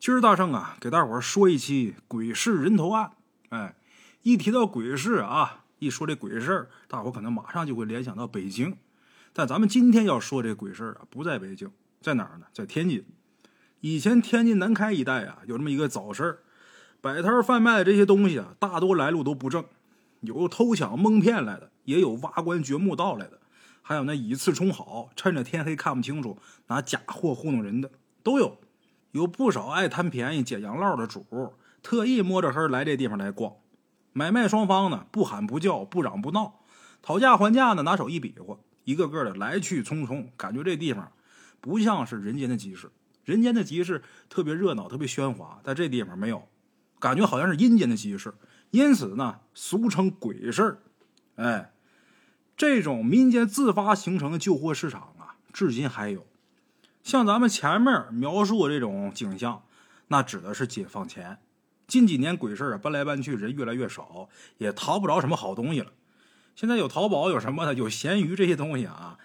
今儿大圣啊，给大伙儿说一期鬼市人头案。哎，一提到鬼市啊，一说这鬼事儿，大伙可能马上就会联想到北京。但咱们今天要说这鬼事儿啊，不在北京，在哪儿呢？在天津。以前天津南开一带啊，有这么一个早市儿，摆摊贩卖的这些东西啊，大多来路都不正，有偷抢蒙骗来的，也有挖棺掘墓盗来的，还有那以次充好，趁着天黑看不清楚拿假货糊弄人的，都有。有不少爱贪便宜捡洋烙的主，特意摸着黑来这地方来逛。买卖双方呢，不喊不叫，不嚷不闹，讨价还价呢，拿手一比划，一个个的来去匆匆，感觉这地方不像是人间的集市。人间的集市特别热闹，特别喧哗，在这地方没有，感觉好像是阴间的集市。因此呢，俗称鬼市。哎，这种民间自发形成的旧货市场啊，至今还有。像咱们前面描述这种景象，那指的是解放前。近几年鬼市啊，搬来搬去，人越来越少，也淘不着什么好东西了。现在有淘宝，有什么的，有闲鱼这些东西啊，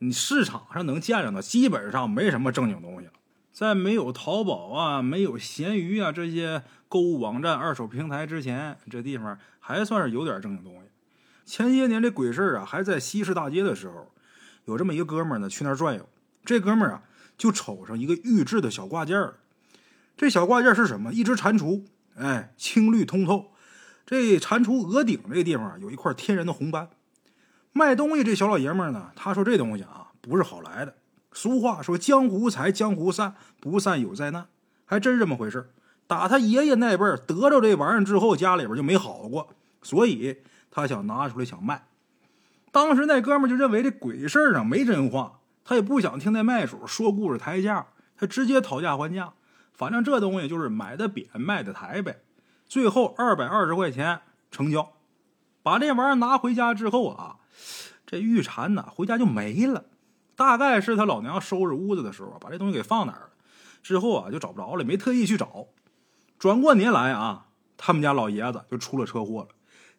你市场上能见着的，基本上没什么正经东西了。在没有淘宝啊、没有闲鱼啊这些购物网站、二手平台之前，这地方还算是有点正经东西。前些年这鬼市啊，还在西市大街的时候，有这么一个哥们儿呢，去那儿转悠。这哥们儿啊。就瞅上一个玉制的小挂件儿，这小挂件是什么？一只蟾蜍，哎，青绿通透。这蟾蜍额顶这个地方有一块天然的红斑。卖东西这小老爷们儿呢，他说这东西啊不是好来的。俗话说江湖财江湖散，不散有灾难，还真这么回事打他爷爷那辈儿得着这玩意儿之后，家里边就没好过，所以他想拿出来想卖。当时那哥们儿就认为这鬼事儿上没真话。他也不想听那卖主说故事抬价，他直接讨价还价。反正这东西就是买的扁，卖的抬呗。最后二百二十块钱成交。把这玩意儿拿回家之后啊，这玉蝉呢回家就没了。大概是他老娘收拾屋子的时候把这东西给放哪儿了，之后啊就找不着了，没特意去找。转过年来啊，他们家老爷子就出了车祸了，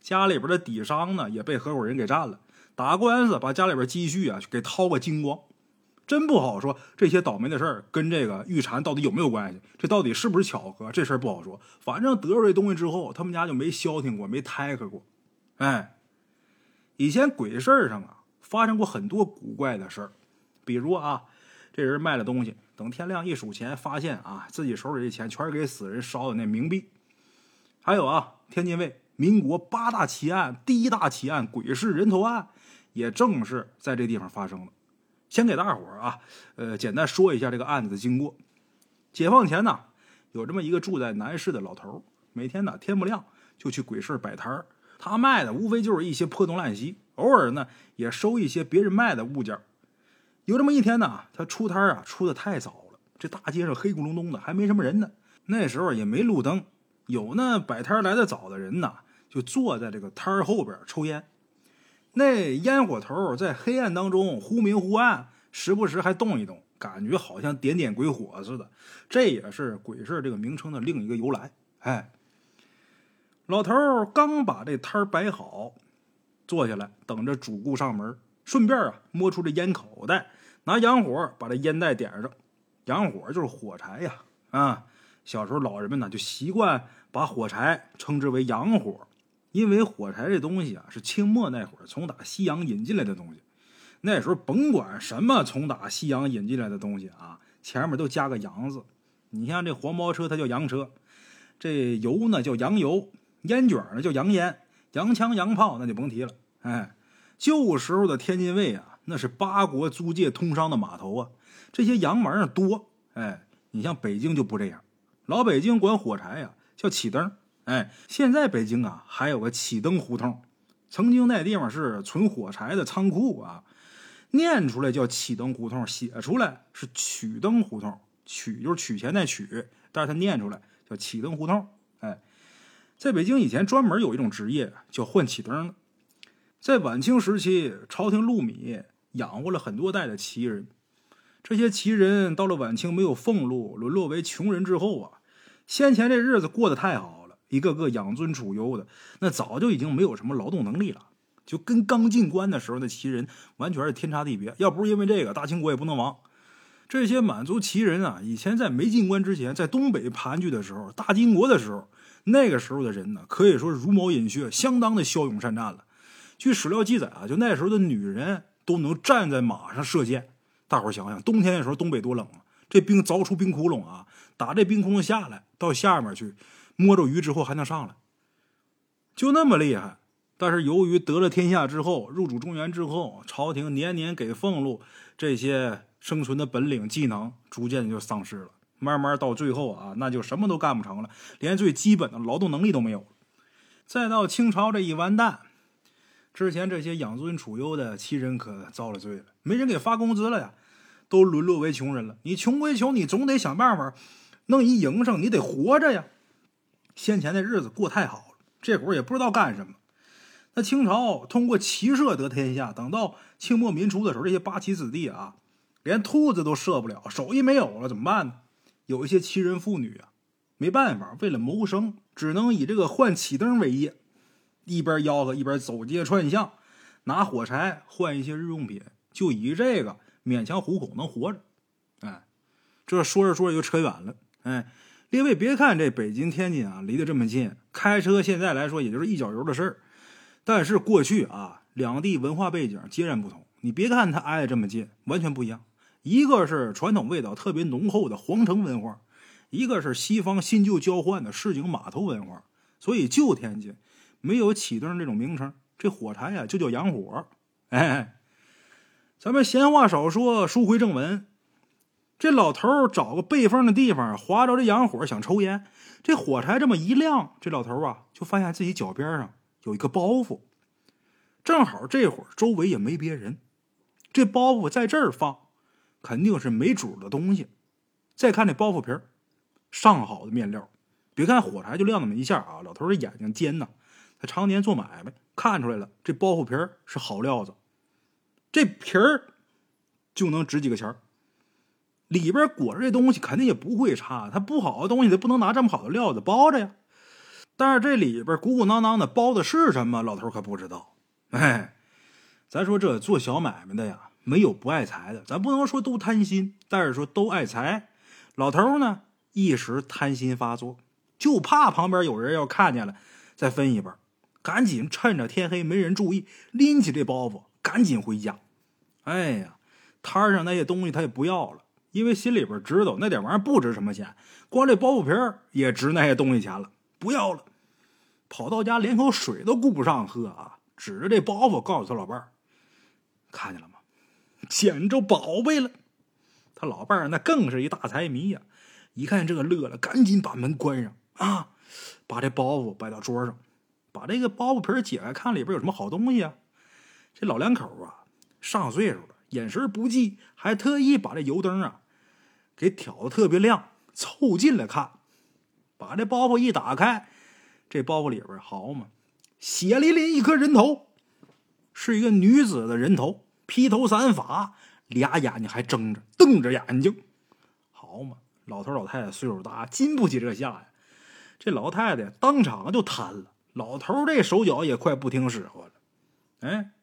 家里边的底商呢也被合伙人给占了，打官司把家里边积蓄啊给掏个精光。真不好说，这些倒霉的事儿跟这个玉蝉到底有没有关系？这到底是不是巧合？这事儿不好说。反正得着这东西之后，他们家就没消停过，没胎克过。哎，以前鬼事儿上啊，发生过很多古怪的事儿，比如啊，这人卖了东西，等天亮一数钱，发现啊，自己手里这钱全是给死人烧的那冥币。还有啊，天津卫民国八大奇案第一大奇案鬼市人头案，也正是在这地方发生的。先给大伙儿啊，呃，简单说一下这个案子的经过。解放前呢，有这么一个住在南市的老头每天呢天不亮就去鬼市摆摊儿。他卖的无非就是一些破铜烂锡，偶尔呢也收一些别人卖的物件。有这么一天呢，他出摊啊出的太早了，这大街上黑咕隆咚的，还没什么人呢。那时候也没路灯，有那摆摊来的早的人呢，就坐在这个摊儿后边抽烟。那烟火头在黑暗当中忽明忽暗，时不时还动一动，感觉好像点点鬼火似的。这也是鬼市这个名称的另一个由来。哎，老头刚把这摊摆好，坐下来等着主顾上门，顺便啊摸出这烟口袋，拿洋火把这烟袋点上。洋火就是火柴呀，啊，小时候老人们呢就习惯把火柴称之为洋火。因为火柴这东西啊，是清末那会儿从打西洋引进来的东西。那时候甭管什么从打西洋引进来的东西啊，前面都加个“洋”字。你像这黄包车，它叫洋车；这油呢叫洋油，烟卷呢叫洋烟，洋枪洋炮那就甭提了。哎，旧时候的天津卫啊，那是八国租界通商的码头啊，这些洋玩意儿多。哎，你像北京就不这样，老北京管火柴呀叫起灯。哎，现在北京啊，还有个启灯胡同，曾经那地方是存火柴的仓库啊，念出来叫启灯胡同，写出来是取灯胡同，取就是取钱那取，但是他念出来叫启灯胡同。哎，在北京以前专门有一种职业叫换启灯的，在晚清时期，朝廷禄米养活了很多代的旗人，这些旗人到了晚清没有俸禄，沦落为穷人之后啊，先前这日子过得太好。一个个养尊处优的，那早就已经没有什么劳动能力了，就跟刚进关的时候那旗人完全是天差地别。要不是因为这个，大清国也不能亡。这些满族旗人啊，以前在没进关之前，在东北盘踞的时候，大金国的时候，那个时候的人呢，可以说茹毛饮血，相当的骁勇善战了。据史料记载啊，就那时候的女人都能站在马上射箭。大伙想想，冬天的时候东北多冷啊，这冰凿出冰窟窿啊，打这冰窟窿下来到下面去，摸着鱼之后还能上来，就那么厉害。但是由于得了天下之后，入主中原之后，朝廷年年给俸禄，这些生存的本领技能逐渐就丧失了。慢慢到最后啊，那就什么都干不成了，连最基本的劳动能力都没有。再到清朝这一完蛋，之前这些养尊处优的旗人可遭了罪了，没人给发工资了呀，都沦落为穷人了。你穷归穷，你总得想办法弄一营生，你得活着呀。先前的日子过太好了，这会儿也不知道干什么。那清朝通过骑射得天下，等到清末民初的时候，这些八旗子弟啊，连兔子都射不了，手艺没有了，怎么办呢？有一些旗人妇女啊，没办法，为了谋生，只能以这个换旗灯为业，一边吆喝一边走街串巷，拿火柴换一些日用品，就以这个勉强糊口，能活着。哎，这说着说着就扯远了。哎，列位别看这北京天津啊离得这么近，开车现在来说也就是一脚油的事儿。但是过去啊，两地文化背景截然不同。你别看它挨得这么近，完全不一样。一个是传统味道特别浓厚的皇城文化，一个是西方新旧交换的市井码头文化。所以旧天津没有启灯这种名称，这火柴呀就叫洋火。哎，咱们闲话少说，书归正文。这老头找个背风的地方，划着这洋火想抽烟。这火柴这么一亮，这老头啊就发现自己脚边上。有一个包袱，正好这会儿周围也没别人，这包袱在这儿放，肯定是没主的东西。再看这包袱皮儿，上好的面料，别看火柴就亮那么一下啊，老头的眼睛尖呐，他常年做买卖，看出来了，这包袱皮儿是好料子，这皮儿就能值几个钱儿，里边裹着这东西肯定也不会差，它不好的东西它不能拿这么好的料子包着呀。但是这里边鼓鼓囊囊的包的是什么？老头可不知道。哎，咱说这做小买卖的呀，没有不爱财的。咱不能说都贪心，但是说都爱财。老头呢，一时贪心发作，就怕旁边有人要看见了，再分一半。赶紧趁着天黑没人注意，拎起这包袱，赶紧回家。哎呀，摊上那些东西他也不要了，因为心里边知道那点玩意儿不值什么钱，光这包袱皮也值那些东西钱了，不要了。跑到家，连口水都顾不上喝啊！指着这包袱，告诉他老伴儿：“看见了吗？捡着宝贝了！”他老伴儿那更是一大财迷呀！一看这个乐了，赶紧把门关上啊，把这包袱摆到桌上，把这个包袱皮解开，看里边有什么好东西啊！这老两口啊，上岁数了，眼神不济，还特意把这油灯啊给挑的特别亮，凑近了看，把这包袱一打开。这包袱里边好嘛，血淋淋一颗人头，是一个女子的人头，披头散发，俩眼睛还睁着，瞪着眼睛，好嘛，老头老太太岁数大，经不起这下呀。这老太太当场就瘫了，老头这手脚也快不听使唤了。哎，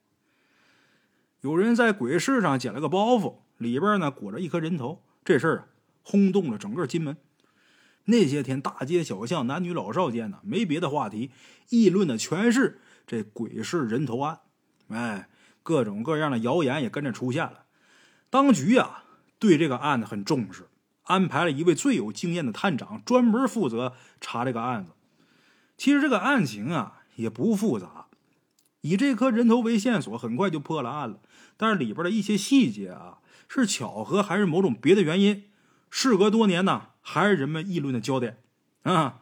有人在鬼市上捡了个包袱，里边呢裹着一颗人头，这事儿啊轰动了整个金门。那些天，大街小巷，男女老少间呢，没别的话题，议论的全是这鬼市人头案。哎，各种各样的谣言也跟着出现了。当局啊，对这个案子很重视，安排了一位最有经验的探长，专门负责查这个案子。其实这个案情啊，也不复杂，以这颗人头为线索，很快就破了案了。但是里边的一些细节啊，是巧合还是某种别的原因？事隔多年呢？还是人们议论的焦点啊！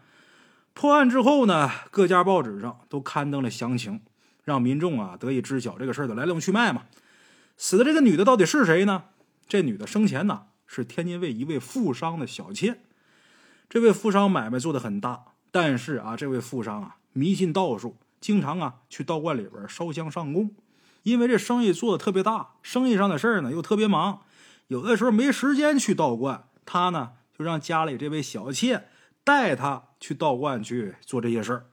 破案之后呢，各家报纸上都刊登了详情，让民众啊得以知晓这个事儿的来龙去脉嘛。死的这个女的到底是谁呢？这女的生前呢是天津卫一位富商的小妾。这位富商买卖做的很大，但是啊，这位富商啊迷信道术，经常啊去道观里边烧香上供。因为这生意做的特别大，生意上的事儿呢又特别忙，有的时候没时间去道观，他呢。就让家里这位小妾带他去道观去做这些事儿。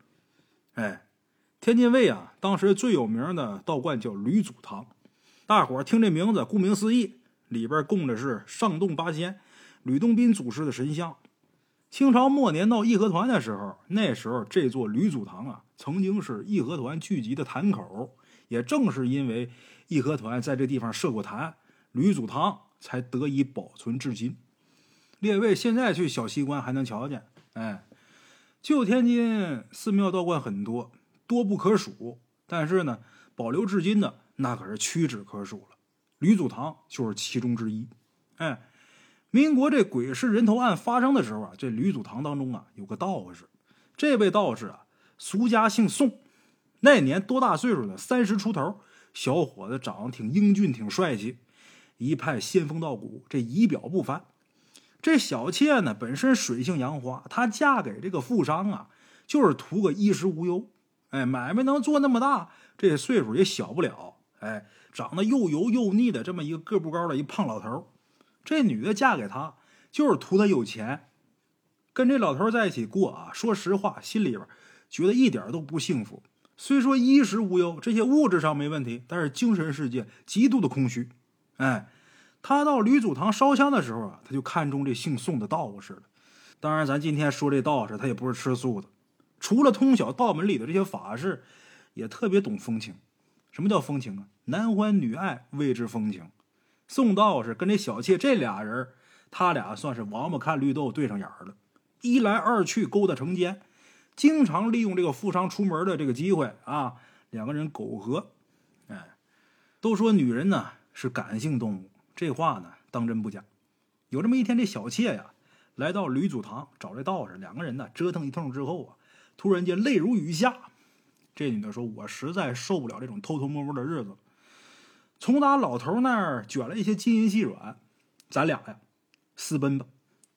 哎，天津卫啊，当时最有名的道观叫吕祖堂。大伙儿听这名字，顾名思义，里边供的是上洞八仙、吕洞宾祖师的神像。清朝末年闹义和团的时候，那时候这座吕祖堂啊，曾经是义和团聚集的坛口。也正是因为义和团在这地方设过坛，吕祖堂才得以保存至今。列位现在去小西关还能瞧见。哎，旧天津寺庙道观很多，多不可数。但是呢，保留至今的那可是屈指可数了。吕祖堂就是其中之一。哎，民国这鬼市人头案发生的时候啊，这吕祖堂当中啊有个道士，这位道士啊，俗家姓宋。那年多大岁数呢？三十出头，小伙子长得挺英俊，挺帅气，一派仙风道骨，这仪表不凡。这小妾呢，本身水性杨花，她嫁给这个富商啊，就是图个衣食无忧。哎，买卖能做那么大，这岁数也小不了。哎，长得又油又腻的这么一个个不高的一胖老头，这女的嫁给他，就是图他有钱。跟这老头在一起过啊，说实话，心里边觉得一点都不幸福。虽说衣食无忧，这些物质上没问题，但是精神世界极度的空虚。哎，他到吕祖堂烧香的时候啊，他就看中这姓宋的道士了。当然，咱今天说这道士，他也不是吃素的，除了通晓道门里的这些法事，也特别懂风情。什么叫风情啊？男欢女爱谓之风情。宋道士跟这小妾这俩人，他俩算是王八看绿豆对上眼了，一来二去勾搭成奸。经常利用这个富商出门的这个机会啊，两个人苟合。哎，都说女人呢是感性动物，这话呢当真不假。有这么一天，这小妾呀来到吕祖堂找这道士，两个人呢折腾一通之后啊，突然间泪如雨下。这女的说：“我实在受不了这种偷偷摸摸的日子，从打老头那儿卷了一些金银细软，咱俩呀私奔吧。”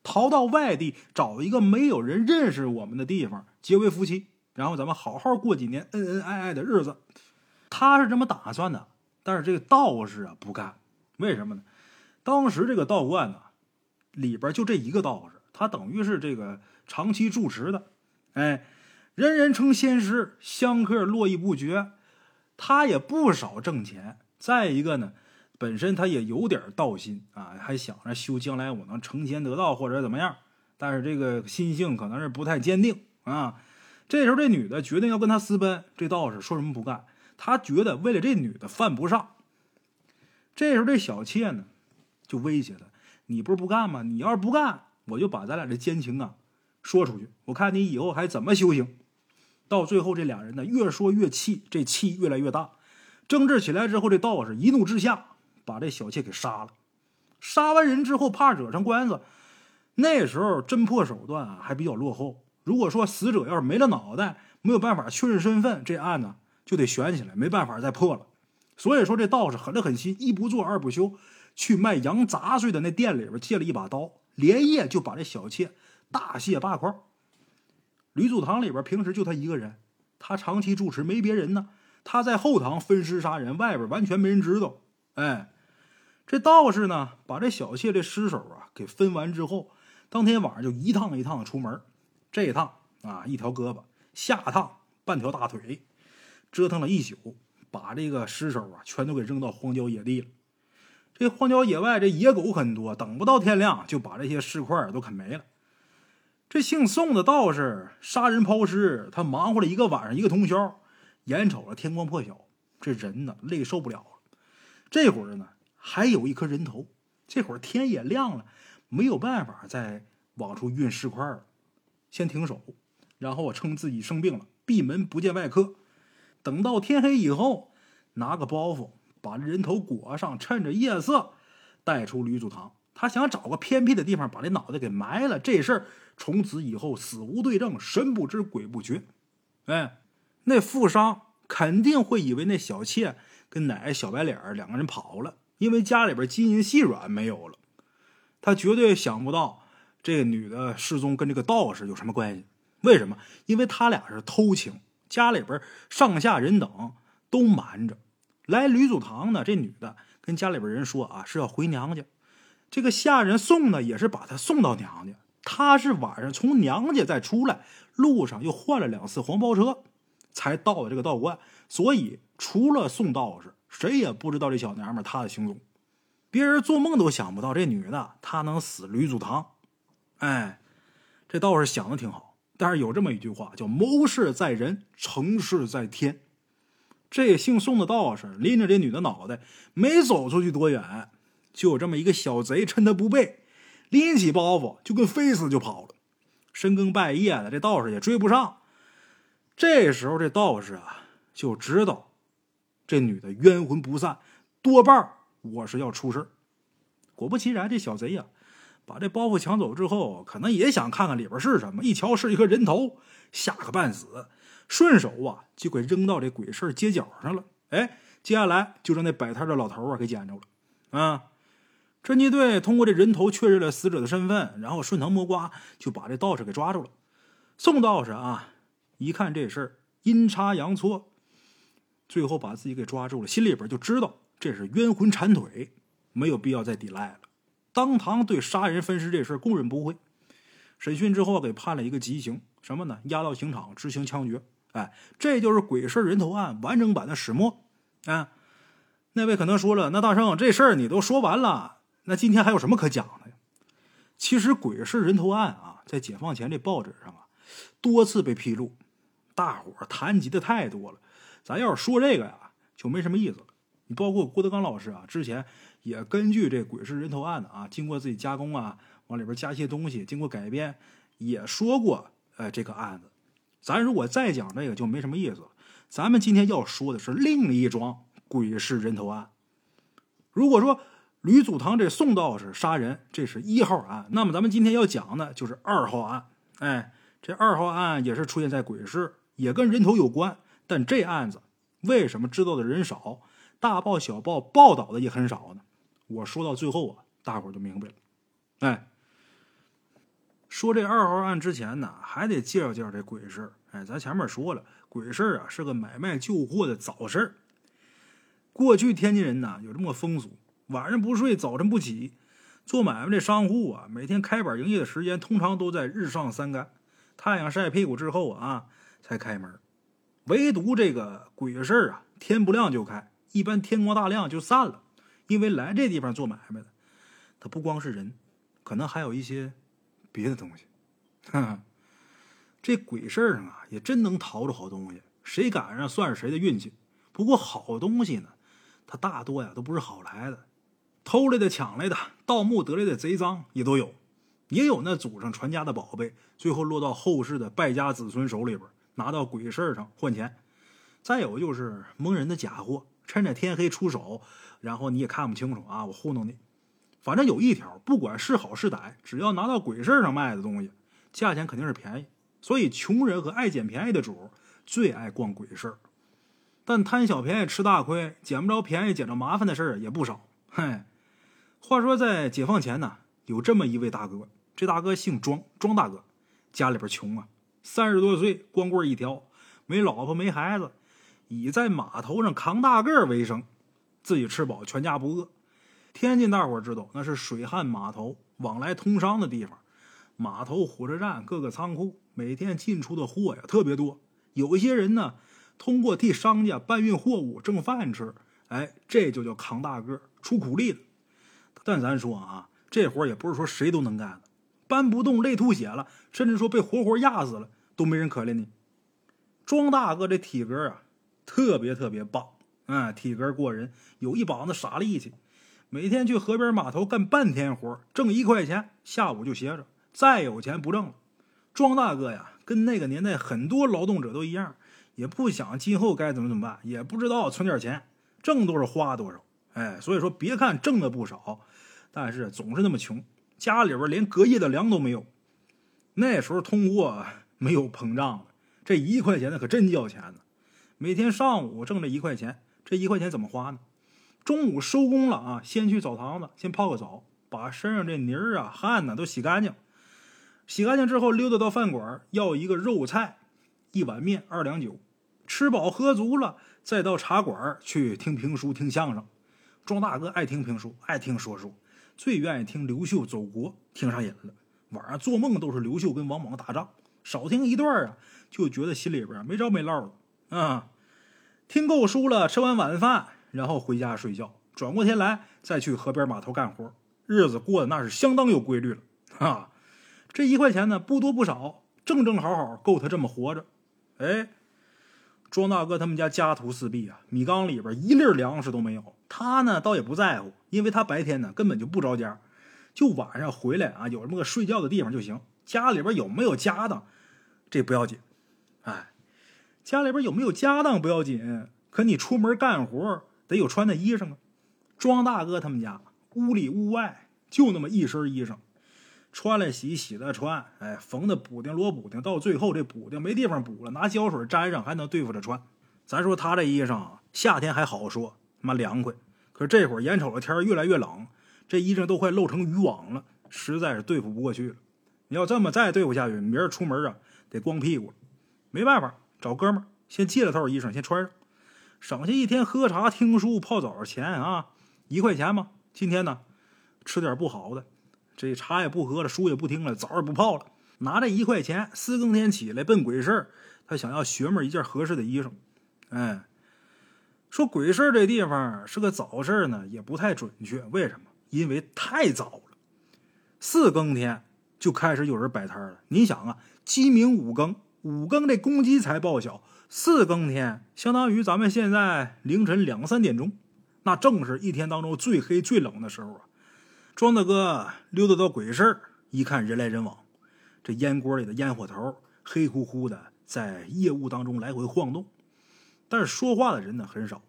逃到外地，找一个没有人认识我们的地方，结为夫妻，然后咱们好好过几年恩恩爱爱的日子。他是这么打算的，但是这个道士啊不干，为什么呢？当时这个道观呢，里边就这一个道士，他等于是这个长期住持的，哎，人人称仙师，香客络绎不绝，他也不少挣钱。再一个呢。本身他也有点道心啊，还想着修将来我能成仙得道或者怎么样，但是这个心性可能是不太坚定啊。这时候这女的决定要跟他私奔，这道士说什么不干，他觉得为了这女的犯不上。这时候这小妾呢就威胁他：“你不是不干吗？你要是不干，我就把咱俩这奸情啊说出去，我看你以后还怎么修行。”到最后这俩人呢越说越气，这气越来越大，争执起来之后，这道士一怒之下。把这小妾给杀了，杀完人之后怕惹上官司，那时候侦破手段啊还比较落后。如果说死者要是没了脑袋，没有办法确认身份，这案子就得悬起来，没办法再破了。所以说这道士狠了狠心，一不做二不休，去卖羊杂碎的那店里边借了一把刀，连夜就把这小妾大卸八块。吕祖堂里边平时就他一个人，他长期住持，没别人呢。他在后堂分尸杀人，外边完全没人知道。哎。这道士呢，把这小妾这尸首啊给分完之后，当天晚上就一趟一趟的出门。这一趟啊，一条胳膊；下趟半条大腿，折腾了一宿，把这个尸首啊全都给扔到荒郊野地了。这荒郊野外这野狗很多，等不到天亮就把这些尸块都啃没了。这姓宋的道士杀人抛尸，他忙活了一个晚上一个通宵，眼瞅着天光破晓，这人呢累受不了了。这会儿呢。还有一颗人头，这会儿天也亮了，没有办法再往出运尸块了，先停手，然后我称自己生病了，闭门不见外客。等到天黑以后，拿个包袱把人头裹上，趁着夜色带出吕祖堂。他想找个偏僻的地方把这脑袋给埋了，这事儿从此以后死无对证，神不知鬼不觉。哎，那富商肯定会以为那小妾跟奶奶小白脸两个人跑了。因为家里边金银细软没有了，他绝对想不到这个女的失踪跟这个道士有什么关系。为什么？因为他俩是偷情，家里边上下人等都瞒着。来吕祖堂呢，这女的跟家里边人说啊是要回娘家，这个下人送呢也是把她送到娘家。她是晚上从娘家再出来，路上又换了两次黄包车，才到了这个道观。所以除了送道士。谁也不知道这小娘们她的行踪。别人做梦都想不到这女的她能死吕祖堂。哎，这道士想的挺好，但是有这么一句话叫“谋事在人，成事在天”。这姓宋的道士拎着这女的脑袋，没走出去多远，就有这么一个小贼趁他不备，拎起包袱就跟飞似就跑了。深更半夜的，这道士也追不上。这时候，这道士啊就知道这女的冤魂不散，多半我是要出事果不其然，这小贼呀把这包袱抢走之后，可能也想看看里边是什么。一瞧是一个人头，吓个半死。顺手啊，就给扔到这鬼市街角上了。哎，接下来就让那摆摊的老头啊给捡着了。啊，侦缉队通过这人头确认了死者的身份，然后顺藤摸瓜就把这道士给抓住了。宋道士啊，一看这事儿阴差阳错，最后把自己给抓住了，心里边就知道这是冤魂缠腿，没有必要再抵赖了。当堂对杀人分尸这事儿供认不讳。审讯之后给判了一个极刑，什么呢？押到刑场执行枪决。哎，这就是鬼市人头案完整版的始末啊！那位可能说了，那大圣这事儿你都说完了，那今天还有什么可讲的呀？其实鬼市人头案啊，在解放前这报纸上啊，多次被披露，大伙儿谈及的太多了。咱要是说这个呀，就没什么意思了。你包括郭德纲老师啊，之前也根据这鬼市人头案的啊，经过自己加工啊，往里边加一些东西，经过改编，也说过，呃，这个案子。咱如果再讲这个就没什么意思了。咱们今天要说的是另一桩鬼市人头案。如果说吕祖堂这宋道士杀人，这是一号案，那么咱们今天要讲的就是二号案。哎，这二号案也是出现在鬼市，也跟人头有关。但这案子为什么知道的人少，大报小报报道的也很少呢？我说到最后啊，大伙就明白了。哎。说这二号案之前呢，还得介绍介绍这鬼市。哎，咱前面说了，鬼市啊是个买卖旧货的早市。过去天津人呢有这么个风俗：晚上不睡，早晨不起。做买卖这商户啊，每天开板营业的时间通常都在日上三竿，太阳晒屁股之后啊才开门。唯独这个鬼市啊，天不亮就开，一般天光大亮就散了。因为来这地方做买卖的，他不光是人，可能还有一些。别的东西，这鬼事上啊，也真能淘着好东西。谁赶上算是谁的运气。不过好东西呢，它大多呀都不是好来的，偷来的、抢来的、盗墓得来的贼赃也都有，也有那祖上传家的宝贝，最后落到后世的败家子孙手里边，拿到鬼市上换钱。再有就是蒙人的假货，趁着天黑出手，然后你也看不清楚啊，我糊弄你。反正有一条，不管是好是歹，只要拿到鬼市上卖的东西，价钱肯定是便宜。所以穷人和爱捡便宜的主最爱逛鬼市。但贪小便宜吃大亏，捡不着便宜捡着麻烦的事儿也不少。嘿，话说在解放前呢，有这么一位大哥，这大哥姓庄，庄大哥，家里边穷啊，三十多岁，光棍一条，没老婆没孩子，以在码头上扛大个为生，自己吃饱，全家不饿。天津大伙知道，那是水旱码头往来通商的地方，码头、火车站、各个仓库，每天进出的货呀特别多。有一些人呢，通过替商家搬运货物挣饭吃，哎，这就叫扛大个、出苦力的。但咱说啊，这活也不是说谁都能干的，搬不动、累吐血了，甚至说被活活压死了，都没人可怜你。庄大哥这体格啊，特别特别棒，嗯，体格过人，有一膀子傻力气。每天去河边码头干半天活，挣一块钱，下午就歇着。再有钱不挣了。庄大哥呀，跟那个年代很多劳动者都一样，也不想今后该怎么怎么办，也不知道存点钱，挣多少花多少。哎，所以说别看挣的不少，但是总是那么穷，家里边连隔夜的粮都没有。那时候通货没有膨胀，这一块钱那可真叫钱呢。每天上午挣这一块钱，这一块钱怎么花呢？中午收工了啊，先去澡堂子，先泡个澡，把身上这泥儿啊、汗呢都洗干净。洗干净之后，溜达到饭馆，要一个肉菜，一碗面，二两酒。吃饱喝足了，再到茶馆去听评书、听相声。庄大哥爱听评书，爱听说书，最愿意听刘秀走国，听上瘾了。晚上做梦都是刘秀跟王莽打仗，少听一段啊，就觉得心里边没着没落的啊。听够书了，吃完晚饭。然后回家睡觉，转过天来再去河边码头干活，日子过得那是相当有规律了 啊。这一块钱呢，不多不少，正正好好够他这么活着。哎，庄大哥他们家家徒四壁啊，米缸里边一粒粮食都没有。他呢倒也不在乎，因为他白天呢根本就不着家，就晚上回来啊，有这么个睡觉的地方就行。家里边有没有家当，这不要紧。哎，家里边有没有家当不要紧，可你出门干活得有穿的衣裳啊。庄大哥他们家屋里屋外就那么一身衣裳。穿了洗，洗了穿，哎，缝的补丁罗补丁，到最后这补丁没地方补了，拿胶水粘上还能对付着穿。咱说他这衣裳啊，夏天还好说，他妈凉快。可这会儿眼瞅着天越来越冷，这衣裳都快露成渔网了，实在是对付不过去了。你要这么再对付下去，明儿出门啊得光屁股。没办法，找哥们儿先借了套衣裳，先穿上，省下一天喝茶、听书、泡澡的钱啊，一块钱嘛。今天呢，吃点不好的。这茶也不喝了，书也不听了，澡也不泡了，拿这一块钱，四更天起来奔鬼市他想要学妹一件合适的衣裳。哎，说鬼市这地方是个早市呢，也不太准确。为什么？因为太早了，四更天就开始有人摆摊了。你想啊，鸡鸣五更，五更这公鸡才报晓，四更天相当于咱们现在凌晨两三点钟，那正是一天当中最黑最冷的时候啊。庄大哥溜达到鬼市一看人来人往，这烟锅里的烟火头黑乎乎的，在夜雾当中来回晃动，但是说话的人呢很少。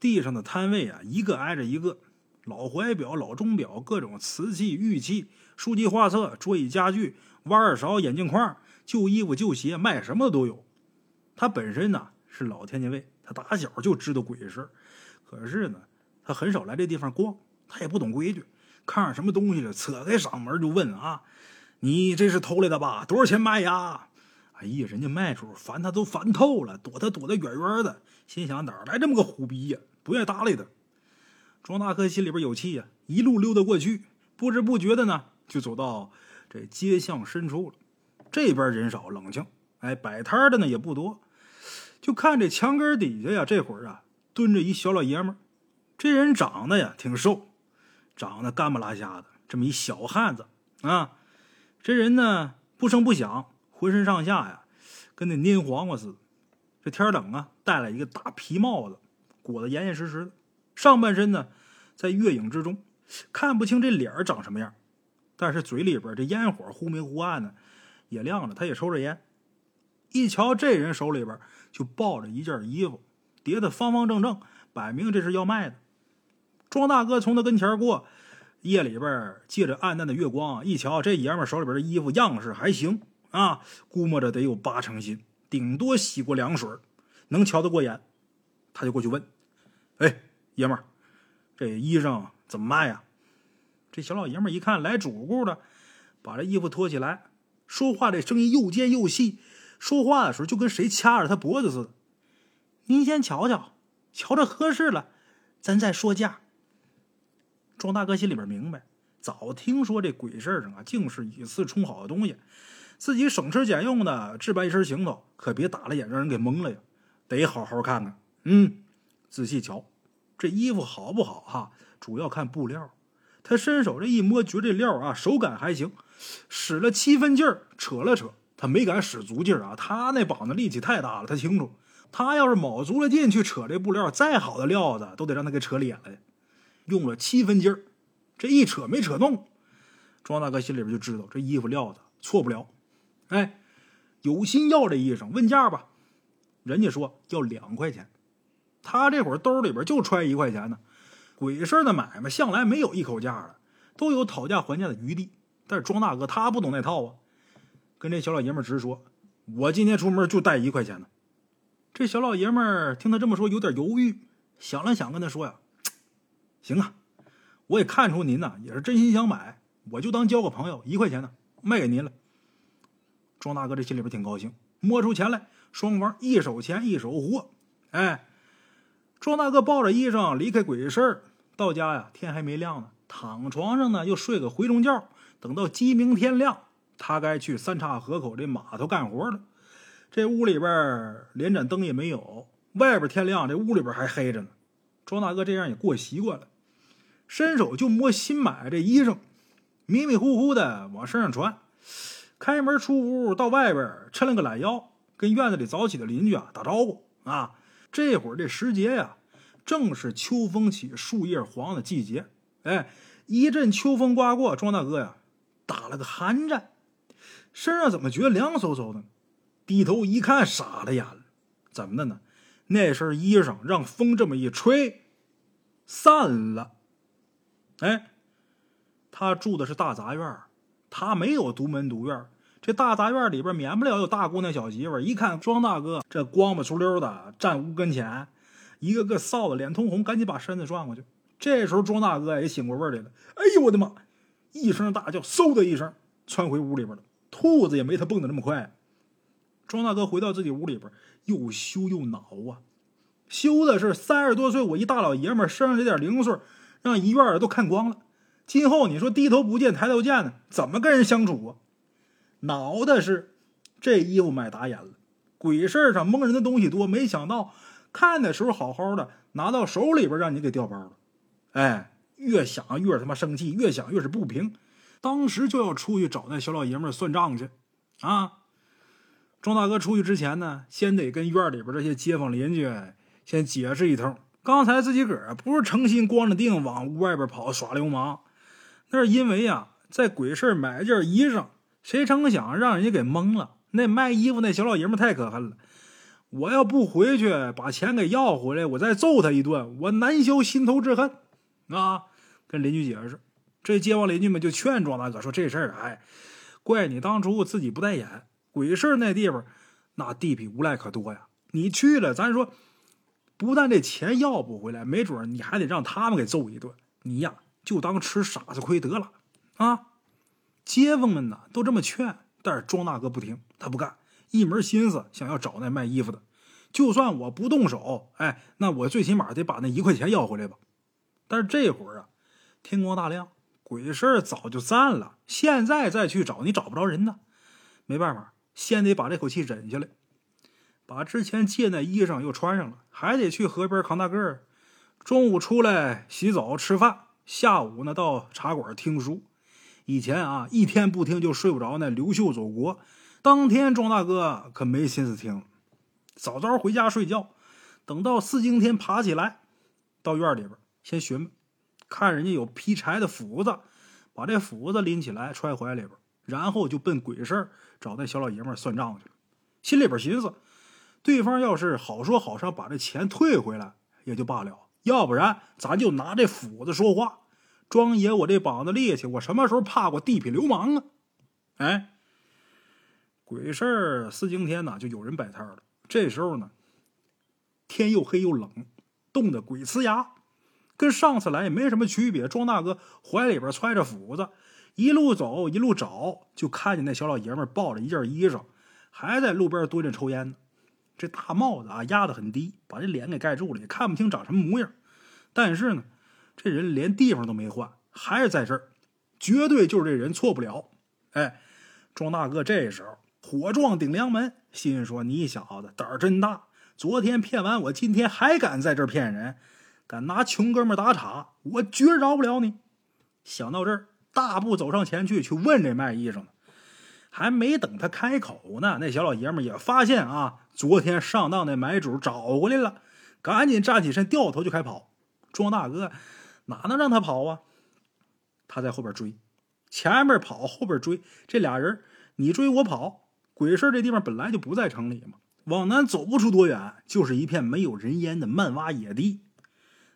地上的摊位啊，一个挨着一个，老怀表、老钟表，各种瓷器、玉器、书籍、画册、桌椅、家具、挖耳勺、眼镜框、旧衣服、旧鞋，卖什么的都有。他本身呢是老天津卫，他打小就知道鬼事，可是呢，他很少来这地方逛，他也不懂规矩。看上什么东西了，扯开嗓门就问啊：“你这是偷来的吧？多少钱卖呀？”哎呀，人家卖主烦他都烦透了，躲他躲得远远的，心想哪来这么个虎逼呀？不愿搭理他。庄大哥心里边有气呀，一路溜达过去，不知不觉的呢，就走到这街巷深处了。这边人少冷清，哎，摆摊的呢也不多。就看这墙根底下呀，这会儿啊蹲着一小老爷们儿，这人长得呀挺瘦。长得干不拉瞎的，这么一小汉子啊，这人呢不声不响，浑身上下呀跟那蔫黄瓜似的。这天冷啊，戴了一个大皮帽子，裹得严严实实的。上半身呢在月影之中，看不清这脸长什么样，但是嘴里边这烟火忽明忽暗的，也亮着。他也抽着烟。一瞧这人手里边就抱着一件衣服，叠的方方正正，摆明这是要卖的。庄大哥从他跟前过，夜里边借着暗淡的月光，一瞧这爷们手里边的衣服样式还行啊，估摸着得有八成新，顶多洗过凉水，能瞧得过眼。他就过去问：“哎，爷们，这衣裳怎么卖呀？”这小老爷们一看来主顾的，把这衣服脱起来，说话这声音又尖又细，说话的时候就跟谁掐着他脖子似的。您先瞧瞧，瞧着合适了，咱再说价。庄大哥心里边明白，早听说这鬼市上啊，竟是以次充好的东西，自己省吃俭用的置办一身行头，可别打了眼让人给蒙了呀，得好好看看。嗯，仔细瞧，这衣服好不好哈？主要看布料。他伸手这一摸，觉这料啊，手感还行，使了七分劲儿，扯了扯，他没敢使足劲儿啊，他那膀子力气太大了，他清楚，他要是卯足了劲去扯这布料，再好的料子都得让他给扯裂了。用了七分劲儿，这一扯没扯动，庄大哥心里边就知道这衣服料子错不了。哎，有心要这衣裳，问价吧。人家说要两块钱，他这会儿兜里边就揣一块钱呢。鬼市的买卖向来没有一口价的，都有讨价还价的余地。但是庄大哥他不懂那套啊，跟这小老爷们直说：“我今天出门就带一块钱呢。”这小老爷们听他这么说，有点犹豫，想了想，跟他说呀。行啊，我也看出您呐也是真心想买，我就当交个朋友，一块钱呢卖给您了。庄大哥这心里边挺高兴，摸出钱来，双方一手钱一手货。哎，庄大哥抱着衣裳离开鬼市，到家呀天还没亮呢，躺床上呢又睡个回笼觉。等到鸡鸣天亮，他该去三岔河口这码头干活了。这屋里边连盏灯也没有，外边天亮，这屋里边还黑着呢。庄大哥这样也过习惯了，伸手就摸新买这衣裳，迷迷糊糊的往身上穿。开门出屋，到外边抻了个懒腰，跟院子里早起的邻居啊打招呼啊。这会儿这时节呀，正是秋风起、树叶黄的季节。哎，一阵秋风刮过，庄大哥呀打了个寒战，身上怎么觉得凉飕飕的？低头一看，傻了眼了，怎么的呢？那身衣裳让风这么一吹，散了。哎，他住的是大杂院他没有独门独院这大杂院里边免不了有大姑娘小媳妇一看庄大哥这光不出溜的站屋跟前，一个个臊的脸通红，赶紧把身子转过去。这时候庄大哥也醒过味儿来了，哎呦我的妈！一声大叫，嗖的一声窜回屋里边了。兔子也没他蹦的那么快。庄大哥回到自己屋里边，又羞又恼啊！羞的是三十多岁我一大老爷们身上这点零碎，让一院的都看光了。今后你说低头不见抬头见呢，怎么跟人相处啊？恼的是，这衣服买打眼了，鬼事上蒙人的东西多，没想到看的时候好好的，拿到手里边让你给调包了。哎，越想越他妈生气，越想越是不平，当时就要出去找那小老爷们算账去。啊，庄大哥出去之前呢，先得跟院里边这些街坊邻居先解释一通，刚才自己个儿不是诚心光着腚往屋外边跑耍流氓。那是因为呀，在鬼市买件衣裳，谁成想让人家给蒙了。那卖衣服那小老爷们太可恨了，我要不回去把钱给要回来，我再揍他一顿，我难消心头之恨啊！跟邻居解释，这街坊邻居们就劝庄大哥说：“这事儿，哎，怪你当初自己不带眼。鬼市那地方，那地痞无赖可多呀。你去了，咱说，不但这钱要不回来，没准你还得让他们给揍一顿。你呀。”就当吃傻子亏得了，啊！街坊们呢都这么劝，但是庄大哥不听，他不干，一门心思想要找那卖衣服的。就算我不动手，哎，那我最起码得把那一块钱要回来吧。但是这会儿啊，天光大亮，鬼市早就散了，现在再去找你找不着人呢。没办法，先得把这口气忍下来，把之前借那衣裳又穿上了，还得去河边扛大个儿。中午出来洗澡吃饭。下午呢，到茶馆听书。以前啊，一天不听就睡不着。那刘秀走国，当天庄大哥可没心思听，早早回家睡觉。等到四更天爬起来，到院里边先寻，看人家有劈柴的斧子，把这斧子拎起来揣怀里边，然后就奔鬼市找那小老爷们算账去了。心里边寻思，对方要是好说好上把这钱退回来也就罢了。要不然，咱就拿这斧子说话。庄爷，我这膀子力气，我什么时候怕过地痞流氓啊？哎，鬼事儿四更天呐，就有人摆摊了。这时候呢，天又黑又冷，冻得鬼呲牙，跟上次来也没什么区别。庄大哥怀里边揣着斧子，一路走一路找，就看见那小老爷们抱着一件衣裳，还在路边蹲着抽烟呢。这大帽子啊压得很低，把这脸给盖住了，也看不清长什么模样。但是呢，这人连地方都没换，还是在这儿，绝对就是这人错不了。哎，庄大哥这时候火撞顶梁门，心说：“你小子胆儿真大！昨天骗完我，今天还敢在这儿骗人，敢拿穷哥们打岔，我绝饶不了你！”想到这儿，大步走上前去，去问这卖衣裳的。还没等他开口呢，那小老爷们也发现啊，昨天上当的买主找过来了，赶紧站起身，掉头就开跑。庄大哥哪能让他跑啊？他在后边追，前面跑，后边追，这俩人你追我跑。鬼市这地方本来就不在城里嘛，往南走不出多远，就是一片没有人烟的漫洼野地。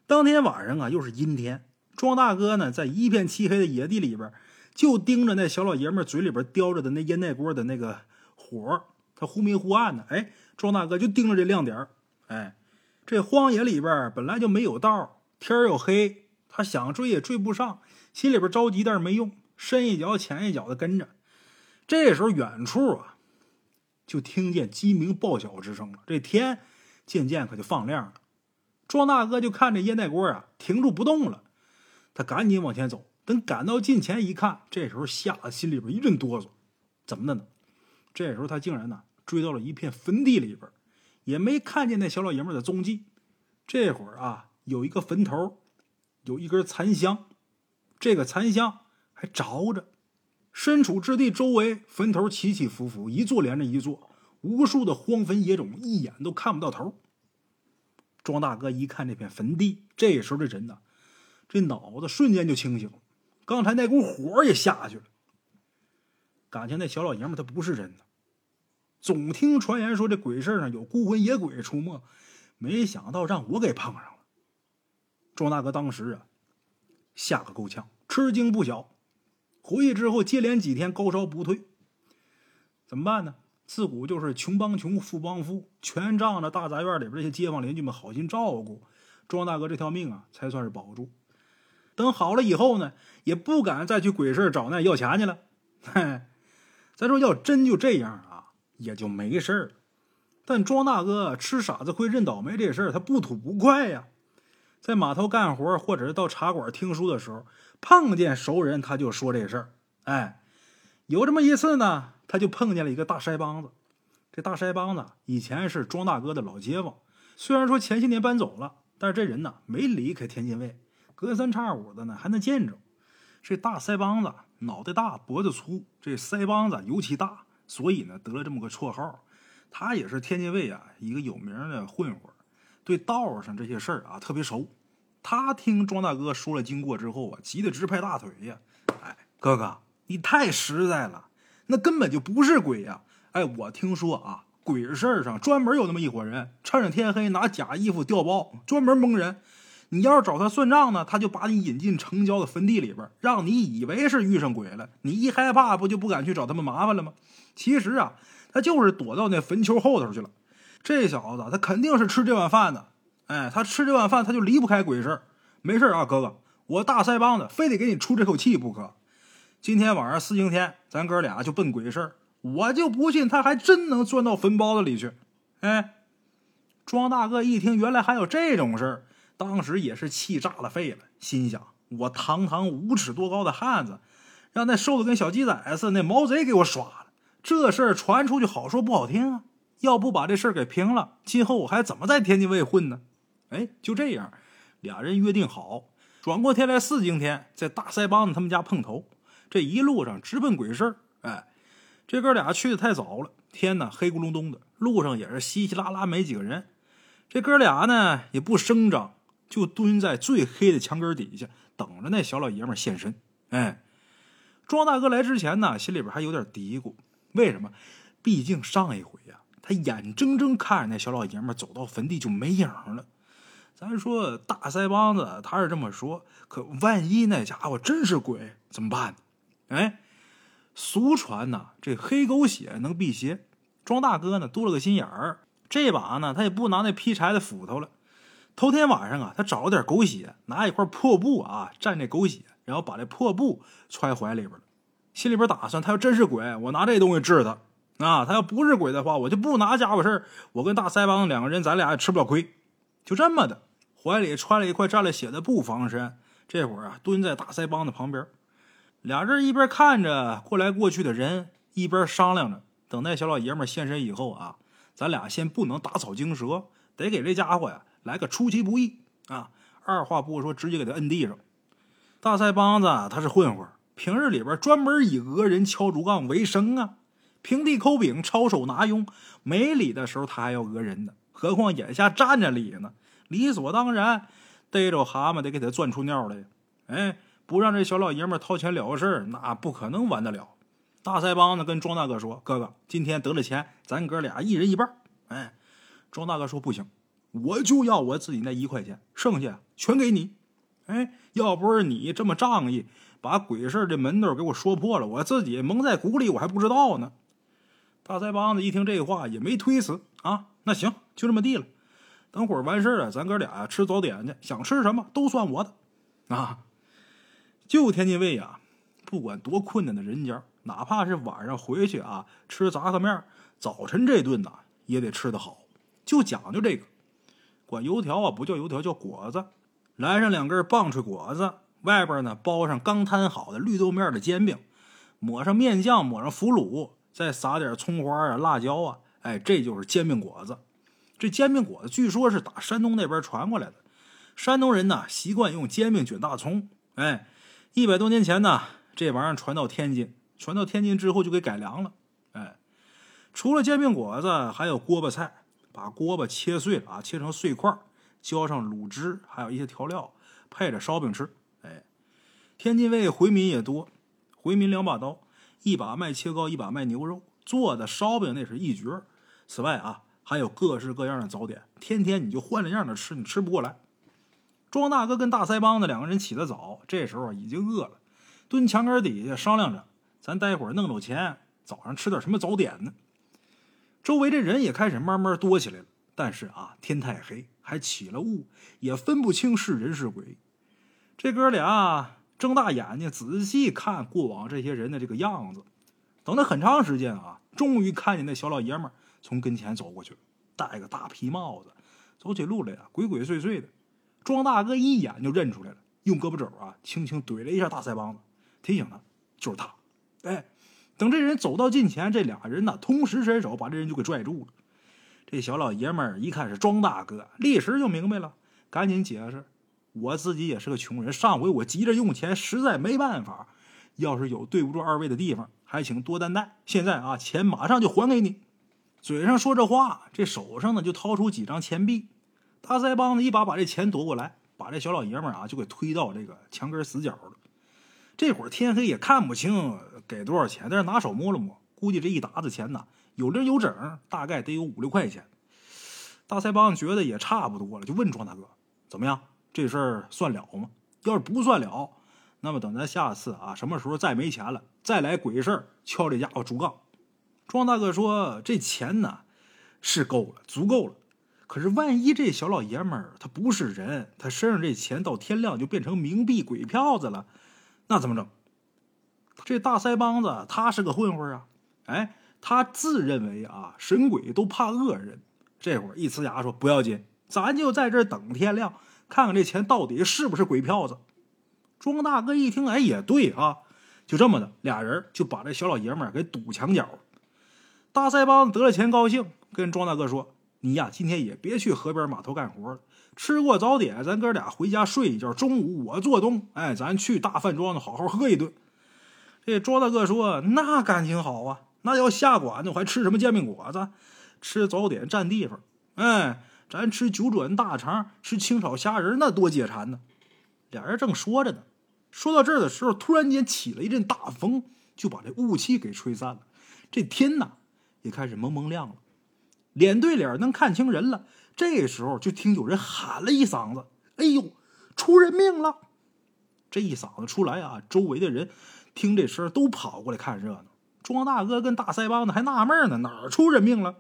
当天晚上啊，又是阴天，庄大哥呢，在一片漆黑的野地里边。就盯着那小老爷们嘴里边叼着的那烟袋锅的那个火，他忽明忽暗的。哎，庄大哥就盯着这亮点哎，这荒野里边本来就没有道，天又黑，他想追也追不上，心里边着急，但是没用，深一脚浅一脚的跟着。这时候远处啊，就听见鸡鸣报晓之声了。这天渐渐可就放亮了。庄大哥就看这烟袋锅啊停住不动了，他赶紧往前走。等赶到近前一看，这时候吓得心里边一阵哆嗦，怎么的呢？这时候他竟然呢追到了一片坟地里边，也没看见那小老爷们的踪迹。这会儿啊，有一个坟头，有一根残香，这个残香还着着。身处之地周围坟头起起伏伏，一座连着一座，无数的荒坟野种，一眼都看不到头。庄大哥一看这片坟地，这时候这人呢，这脑子瞬间就清醒了，刚才那股火也下去了。感情那小老爷们他不是人呢，总听传言说这鬼市上有孤魂野鬼出没，没想到让我给碰上了。庄大哥当时啊，吓个够呛，吃惊不小。回去之后，接连几天高烧不退，怎么办呢？自古就是穷帮穷，富帮富，全仗着大杂院里边这些街坊邻居们好心照顾，庄大哥这条命啊才算是保住。等好了以后呢，也不敢再去鬼市找那要钱去了。嘿，咱说要真就这样啊，也就没事儿。但庄大哥吃傻子亏认倒霉这事儿，他不吐不快呀。在码头干活，或者是到茶馆听书的时候，碰见熟人，他就说这事儿。哎，有这么一次呢，他就碰见了一个大腮帮子。这大腮帮子以前是庄大哥的老街坊，虽然说前些年搬走了，但是这人呢没离开天津卫，隔三差五的呢还能见着。这大腮帮子脑袋大，脖子粗，这腮帮子尤其大，所以呢得了这么个绰号。他也是天津卫啊一个有名的混混。对道上这些事儿啊特别熟，他听庄大哥说了经过之后啊，急得直拍大腿呀！哎，哥哥，你太实在了，那根本就不是鬼呀！哎，我听说啊，鬼事儿上专门有那么一伙人，趁着天黑拿假衣服调包，专门蒙人。你要是找他算账呢，他就把你引进城郊的坟地里边，让你以为是遇上鬼了。你一害怕，不就不敢去找他们麻烦了吗？其实啊，他就是躲到那坟丘后头去了。这小子他肯定是吃这碗饭的，哎，他吃这碗饭他就离不开鬼事没事啊，哥哥，我大腮帮子非得给你出这口气不可。今天晚上四更天，咱哥俩就奔鬼市我就不信他还真能钻到坟包子里去。哎，庄大哥一听原来还有这种事儿，当时也是气炸了肺了，心想：我堂堂五尺多高的汉子，让那瘦的跟小鸡仔似的那毛贼给我耍了，这事儿传出去好说不好听啊。要不把这事儿给平了，今后我还怎么在天津卫混呢？哎，就这样，俩人约定好，转过天来四更天，在大腮帮子他们家碰头。这一路上直奔鬼市哎，这哥俩去的太早了，天呐黑咕隆咚的，路上也是稀稀拉拉没几个人。这哥俩呢也不声张，就蹲在最黑的墙根底下，等着那小老爷们现身。哎，庄大哥来之前呢，心里边还有点嘀咕，为什么？毕竟上一回呀。他眼睁睁看着那小老爷们走到坟地就没影了。咱说大腮帮子他是这么说，可万一那家伙真是鬼怎么办？哎，俗传呐，这黑狗血能辟邪。庄大哥呢多了个心眼儿，这把呢他也不拿那劈柴的斧头了。头天晚上啊，他找了点狗血，拿一块破布啊蘸这狗血，然后把这破布揣怀里边了。心里边打算，他要真是鬼，我拿这东西治他。啊，他要不是鬼的话，我就不拿家伙事儿。我跟大腮帮子两个人，咱俩也吃不了亏。就这么的，怀里揣了一块沾了血的布防身。这会儿啊，蹲在大腮帮子旁边，俩人一边看着过来过去的人，一边商量着，等那小老爷们现身以后啊，咱俩先不能打草惊蛇，得给这家伙呀来个出其不意啊。二话不说，直接给他摁地上。大腮帮子他是混混，平日里边专门以讹人、敲竹杠为生啊。平地抠饼，抄手拿佣，没理的时候他还要讹人呢，何况眼下占着理呢？理所当然，逮着蛤蟆得给他钻出尿来。哎，不让这小老爷们掏钱了事那不可能完得了。大腮帮子跟庄大哥说：“哥哥，今天得了钱，咱哥俩一人一半。”哎，庄大哥说：“不行，我就要我自己那一块钱，剩下全给你。”哎，要不是你这么仗义，把鬼事的门道给我说破了，我自己蒙在鼓里，我还不知道呢。大腮帮子一听这话也没推辞啊，那行就这么地了。等会儿完事儿了，咱哥俩呀吃早点去，想吃什么都算我的啊。就天津卫呀，不管多困难的人家，哪怕是晚上回去啊吃杂合面，早晨这顿呐也得吃得好，就讲究这个。管油条啊不叫油条，叫果子，来上两根棒槌果子，外边呢包上刚摊好的绿豆面的煎饼，抹上面酱，抹上腐乳。再撒点葱花啊、辣椒啊，哎，这就是煎饼果子。这煎饼果子据说是打山东那边传过来的，山东人呢习惯用煎饼卷大葱，哎，一百多年前呢，这玩意儿传到天津，传到天津之后就给改良了，哎，除了煎饼果子，还有锅巴菜，把锅巴切碎了啊，切成碎块，浇上卤汁，还有一些调料，配着烧饼吃，哎，天津卫回民也多，回民两把刀，一把卖切糕，一把卖牛肉，做的烧饼那是一绝。此外啊。还有各式各样的早点，天天你就换着样的吃，你吃不过来。庄大哥跟大腮帮子两个人起得早，这时候已经饿了，蹲墙根底下商量着，咱待会儿弄着钱，早上吃点什么早点呢？周围这人也开始慢慢多起来了，但是啊，天太黑，还起了雾，也分不清是人是鬼。这哥俩睁大眼睛仔细看过往这些人的这个样子，等了很长时间啊，终于看见那小老爷们。从跟前走过去了，戴个大皮帽子，走起路来呀鬼鬼祟祟的。庄大哥一眼就认出来了，用胳膊肘啊轻轻怼了一下大腮帮子，提醒他就是他。哎，等这人走到近前，这俩人呢同时伸手把这人就给拽住了。这小老爷们儿一看是庄大哥，立时就明白了，赶紧解释：“我自己也是个穷人，上回我急着用钱，实在没办法。要是有对不住二位的地方，还请多担待。现在啊，钱马上就还给你。”嘴上说着话，这手上呢就掏出几张钱币。大腮帮子一把把这钱夺过来，把这小老爷们啊就给推到这个墙根死角了。这会儿天黑也看不清给多少钱，但是拿手摸了摸，估计这一沓子钱呢有零有整，大概得有五六块钱。大腮帮子觉得也差不多了，就问庄大哥：“怎么样？这事儿算了吗？要是不算了，那么等咱下次啊，什么时候再没钱了，再来鬼事儿，敲这家伙竹杠。”庄大哥说：“这钱呢，是够了，足够了。可是万一这小老爷们儿他不是人，他身上这钱到天亮就变成冥币鬼票子了，那怎么整？”这大腮帮子他是个混混啊！哎，他自认为啊，神鬼都怕恶人。这会儿一呲牙说：“不要紧，咱就在这等天亮，看看这钱到底是不是鬼票子。”庄大哥一听，哎，也对啊，就这么的，俩人就把这小老爷们儿给堵墙角了。大腮帮子得了钱高兴，跟庄大哥说：“你呀，今天也别去河边码头干活了。吃过早点，咱哥俩回家睡一觉。中午我做东，哎，咱去大饭庄子好好喝一顿。”这庄大哥说：“那感情好啊，那要下馆子我还吃什么煎饼果子？吃早点占地方。哎，咱吃九转大肠，吃清炒虾仁，那多解馋呢。”俩人正说着呢，说到这儿的时候，突然间起了一阵大风，就把这雾气给吹散了。这天呐！也开始蒙蒙亮了，脸对脸能看清人了。这时候就听有人喊了一嗓子：“哎呦，出人命了！”这一嗓子出来啊，周围的人听这声都跑过来看热闹。庄大哥跟大腮帮子还纳闷呢，哪儿出人命了？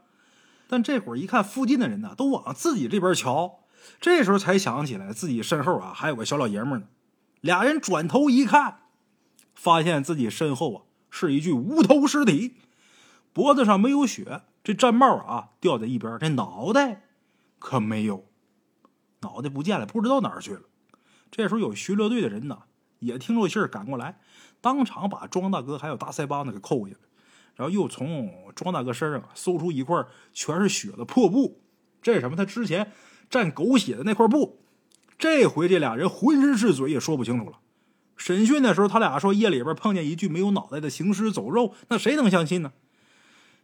但这会儿一看，附近的人呢都往自己这边瞧，这时候才想起来自己身后啊还有个小老爷们呢。俩人转头一看，发现自己身后啊是一具无头尸体。脖子上没有血，这毡帽啊掉在一边，这脑袋可没有，脑袋不见了，不知道哪儿去了。这时候有巡逻队的人呢，也听着信儿赶过来，当场把庄大哥还有大腮帮子给扣下来，然后又从庄大哥身上搜出一块全是血的破布，这是什么？他之前蘸狗血的那块布。这回这俩人浑身是嘴，也说不清楚了。审讯的时候，他俩说夜里边碰见一具没有脑袋的行尸走肉，那谁能相信呢？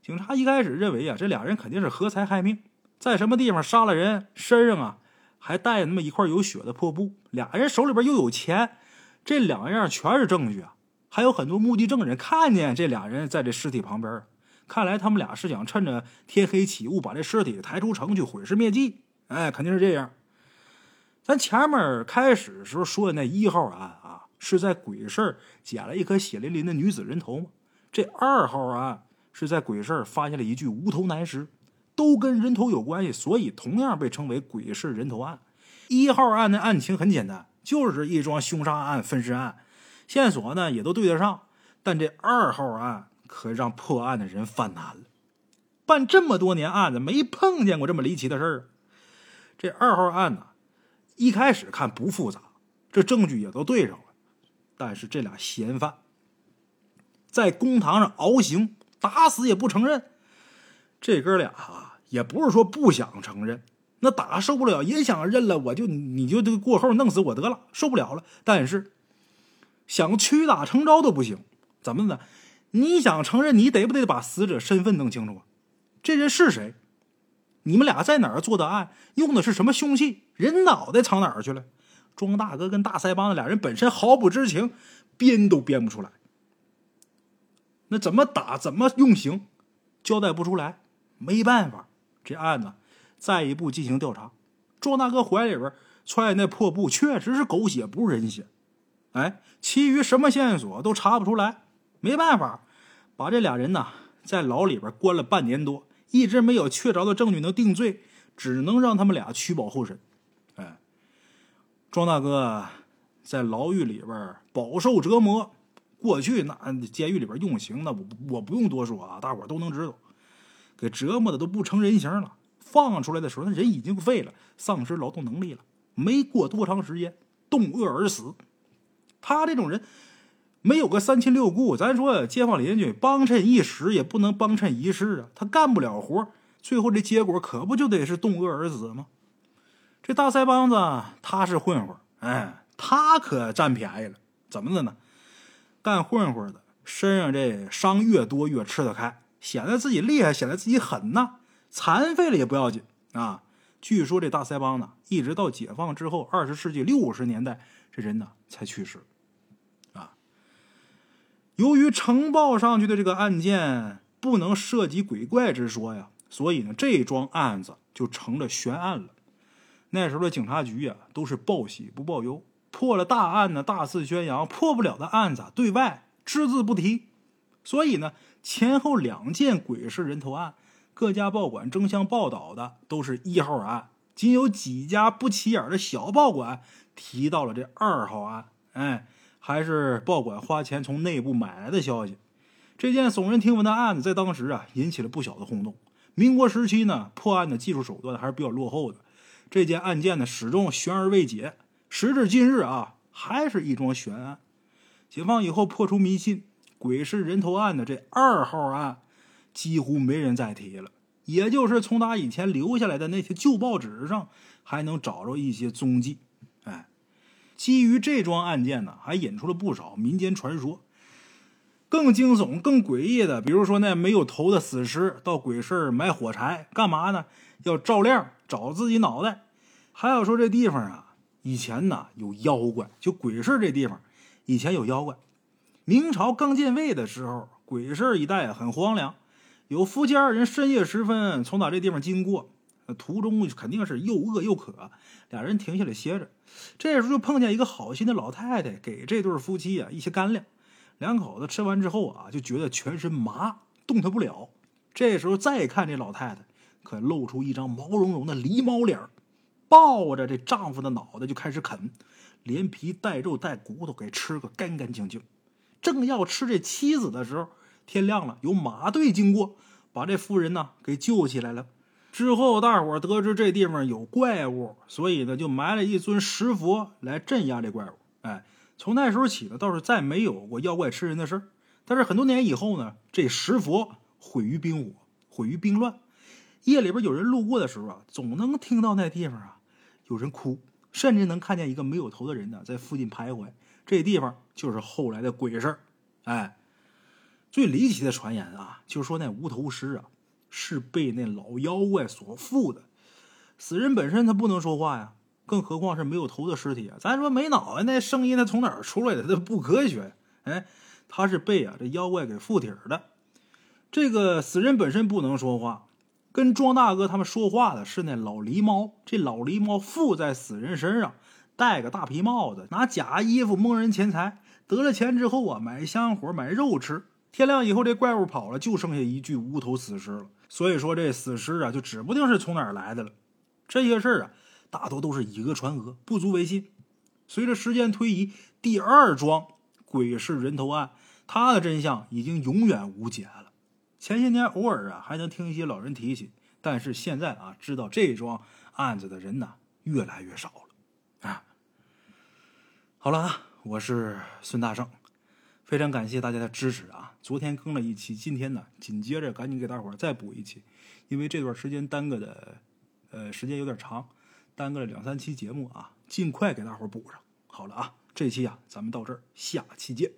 警察一开始认为啊，这俩人肯定是合财害命，在什么地方杀了人，身上啊还带着那么一块有血的破布，俩人手里边又有钱，这两样全是证据啊！还有很多目击证人看见这俩人在这尸体旁边，看来他们俩是想趁着天黑起雾把这尸体抬出城去毁尸灭迹。哎，肯定是这样。咱前面开始时候说的那一号案啊，是在鬼市捡了一颗血淋淋的女子人头吗？这二号案。是在鬼市发现了一具无头男尸，都跟人头有关系，所以同样被称为鬼市人头案。一号案的案情很简单，就是一桩凶杀案、分尸案，线索呢也都对得上。但这二号案可让破案的人犯难了，办这么多年案子，没碰见过这么离奇的事儿。这二号案呢，一开始看不复杂，这证据也都对上了，但是这俩嫌犯在公堂上熬刑。打死也不承认，这哥俩啊，也不是说不想承认，那打受不了也想认了，我就你就这个过后弄死我得了，受不了了。但是想屈打成招都不行，怎么的？你想承认，你得不得把死者身份弄清楚啊？这人是谁？你们俩在哪儿做的案？用的是什么凶器？人脑袋藏哪儿去了？庄大哥跟大腮帮子俩人本身毫不知情，编都编不出来。那怎么打？怎么用刑？交代不出来，没办法，这案子再一步进行调查。庄大哥怀里边揣那破布，确实是狗血，不是人血。哎，其余什么线索都查不出来。没办法，把这俩人呢在牢里边关了半年多，一直没有确凿的证据能定罪，只能让他们俩取保候审。哎，庄大哥在牢狱里边饱受折磨。过去那监狱里边用刑，那我我不用多说啊，大伙都能知道，给折磨的都不成人形了。放出来的时候，那人已经废了，丧失劳动能力了。没过多长时间，冻饿而死。他这种人。没有个三亲六故，咱说街坊邻居帮衬一时也不能帮衬一世啊！他干不了活，最后这结果可不就得是冻饿而死吗？这大腮帮子他是混混，哎，他可占便宜了。怎么的呢？干混混的身上这伤越多越吃得开，显得自己厉害，显得自己狠呐。残废了也不要紧啊！据说这大腮帮子一直到解放之后，二十世纪六十年代，这人呢才去世啊。由于呈报上去的这个案件不能涉及鬼怪之说呀，所以呢，这桩案子就成了悬案了。那时候的警察局呀，都是报喜不报忧，破了大案呢，大肆宣扬；破不了的案子，对外只字不提。所以呢，前后两件鬼市人头案，各家报馆争相报道的都是一号案，仅有几家不起眼的小报馆提到了这二号案。哎。还是报馆花钱从内部买来的消息。这件耸人听闻的案子在当时啊引起了不小的轰动。民国时期呢，破案的技术手段还是比较落后的。这件案件呢始终悬而未解，时至今日啊还是一桩悬案。解放以后破除迷信，鬼市人头案的这二号案几乎没人再提了。也就是从他以前留下来的那些旧报纸上还能找着一些踪迹。哎基于这桩案件呢，还引出了不少民间传说。更惊悚、更诡异的，比如说那没有头的死尸到鬼市买火柴，干嘛呢？要照亮找自己脑袋。还有说这地方啊，以前呢有妖怪，就鬼市这地方以前有妖怪。明朝刚建位的时候，鬼市一带很荒凉，有夫妻二人深夜时分从哪这地方经过。途中肯定是又饿又渴，俩人停下来歇着。这时候就碰见一个好心的老太太，给这对夫妻啊一些干粮。两口子吃完之后啊，就觉得全身麻，动弹不了。这时候再看这老太太，可露出一张毛茸茸的狸猫脸，抱着这丈夫的脑袋就开始啃，连皮带肉带骨头给吃个干干净净。正要吃这妻子的时候，天亮了，有马队经过，把这妇人呢给救起来了。之后，大伙得知这地方有怪物，所以呢，就埋了一尊石佛来镇压这怪物。哎，从那时候起呢，倒是再没有过妖怪吃人的事儿。但是很多年以后呢，这石佛毁于兵火，毁于兵乱。夜里边有人路过的时候啊，总能听到那地方啊有人哭，甚至能看见一个没有头的人呢在附近徘徊。这地方就是后来的鬼市。哎，最离奇的传言啊，就是说那无头尸啊。是被那老妖怪所附的，死人本身他不能说话呀，更何况是没有头的尸体啊！咱说没脑袋，那声音他从哪儿出来的？他不科学。哎，他是被啊这妖怪给附体的。这个死人本身不能说话，跟庄大哥他们说话的是那老狸猫。这老狸猫附在死人身上，戴个大皮帽子，拿假衣服蒙人钱财。得了钱之后啊，买香火，买肉吃。天亮以后，这怪物跑了，就剩下一具无头死尸了。所以说，这死尸啊，就指不定是从哪儿来的了。这些事儿啊，大多都是以讹传讹，不足为信。随着时间推移，第二桩鬼市人头案，它的真相已经永远无解了。前些年偶尔啊，还能听一些老人提起，但是现在啊，知道这桩案子的人呢，越来越少了。啊，好了啊，我是孙大圣。非常感谢大家的支持啊！昨天更了一期，今天呢紧接着赶紧给大伙儿再补一期，因为这段时间耽搁的呃，时间有点长，耽搁了两三期节目啊，尽快给大伙补上。好了啊，这期啊，咱们到这儿，下期见。